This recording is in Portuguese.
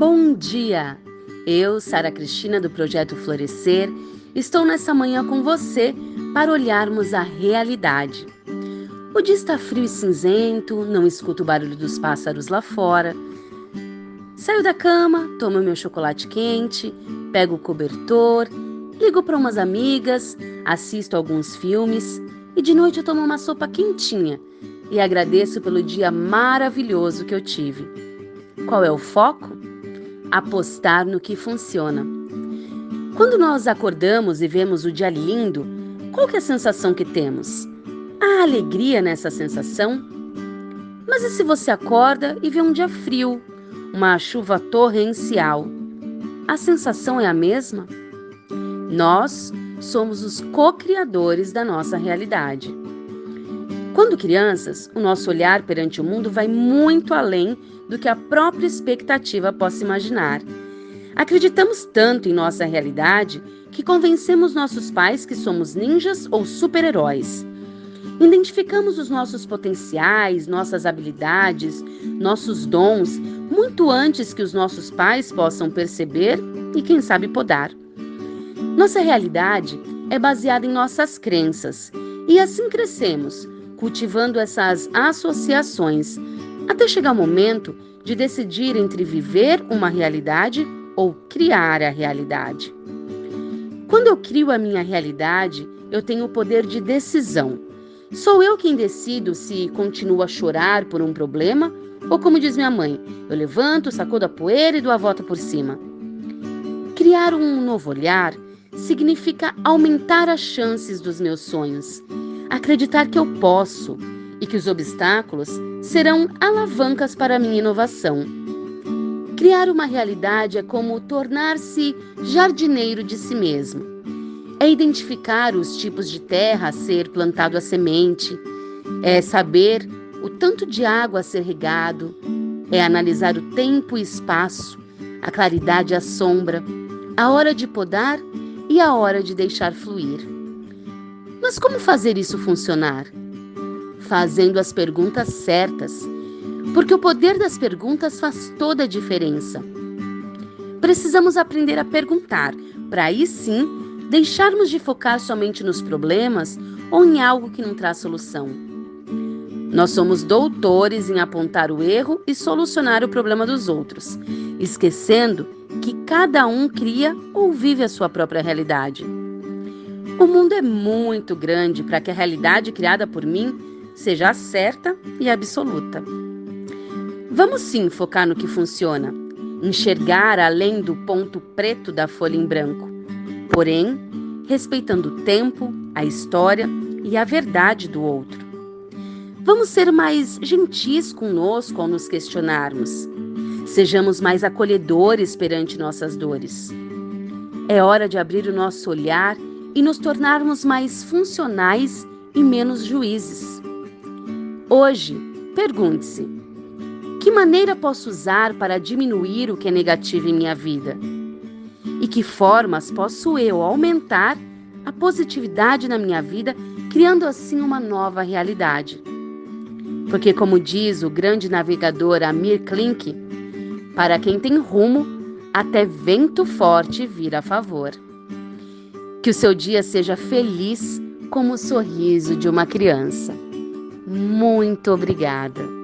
Bom dia! Eu, Sara Cristina, do Projeto Florescer, estou nessa manhã com você para olharmos a realidade. O dia está frio e cinzento, não escuto o barulho dos pássaros lá fora. Saio da cama, tomo meu chocolate quente, pego o cobertor, ligo para umas amigas, assisto alguns filmes e de noite eu tomo uma sopa quentinha e agradeço pelo dia maravilhoso que eu tive. Qual é o foco? Apostar no que funciona. Quando nós acordamos e vemos o dia lindo, qual que é a sensação que temos? Há alegria nessa sensação? Mas e se você acorda e vê um dia frio, uma chuva torrencial? A sensação é a mesma? Nós somos os co-criadores da nossa realidade. Quando crianças, o nosso olhar perante o mundo vai muito além do que a própria expectativa possa imaginar. Acreditamos tanto em nossa realidade que convencemos nossos pais que somos ninjas ou super-heróis. Identificamos os nossos potenciais, nossas habilidades, nossos dons muito antes que os nossos pais possam perceber e, quem sabe, podar. Nossa realidade é baseada em nossas crenças e assim crescemos, cultivando essas associações, até chegar o momento de decidir entre viver uma realidade ou criar a realidade. Quando eu crio a minha realidade, eu tenho o poder de decisão. Sou eu quem decido se continuo a chorar por um problema ou, como diz minha mãe, eu levanto, sacudo a poeira e dou a volta por cima. Criar um novo olhar significa aumentar as chances dos meus sonhos, acreditar que eu posso e que os obstáculos serão alavancas para a minha inovação. Criar uma realidade é como tornar-se jardineiro de si mesmo. É identificar os tipos de terra a ser plantado a semente, é saber o tanto de água a ser regado, é analisar o tempo e espaço, a claridade e a sombra, a hora de podar e a hora de deixar fluir. Mas como fazer isso funcionar? Fazendo as perguntas certas, porque o poder das perguntas faz toda a diferença. Precisamos aprender a perguntar, para aí sim deixarmos de focar somente nos problemas ou em algo que não traz solução. Nós somos doutores em apontar o erro e solucionar o problema dos outros, esquecendo que cada um cria ou vive a sua própria realidade. O mundo é muito grande para que a realidade criada por mim seja certa e absoluta. Vamos sim focar no que funciona, enxergar além do ponto preto da folha em branco, porém, respeitando o tempo, a história e a verdade do outro. Vamos ser mais gentis conosco ao nos questionarmos. Sejamos mais acolhedores perante nossas dores. É hora de abrir o nosso olhar e nos tornarmos mais funcionais e menos juízes. Hoje, pergunte-se: que maneira posso usar para diminuir o que é negativo em minha vida? E que formas posso eu aumentar a positividade na minha vida, criando assim uma nova realidade? Porque, como diz o grande navegador Amir Klink, para quem tem rumo, até vento forte vira a favor. Que o seu dia seja feliz como o sorriso de uma criança. Muito obrigada.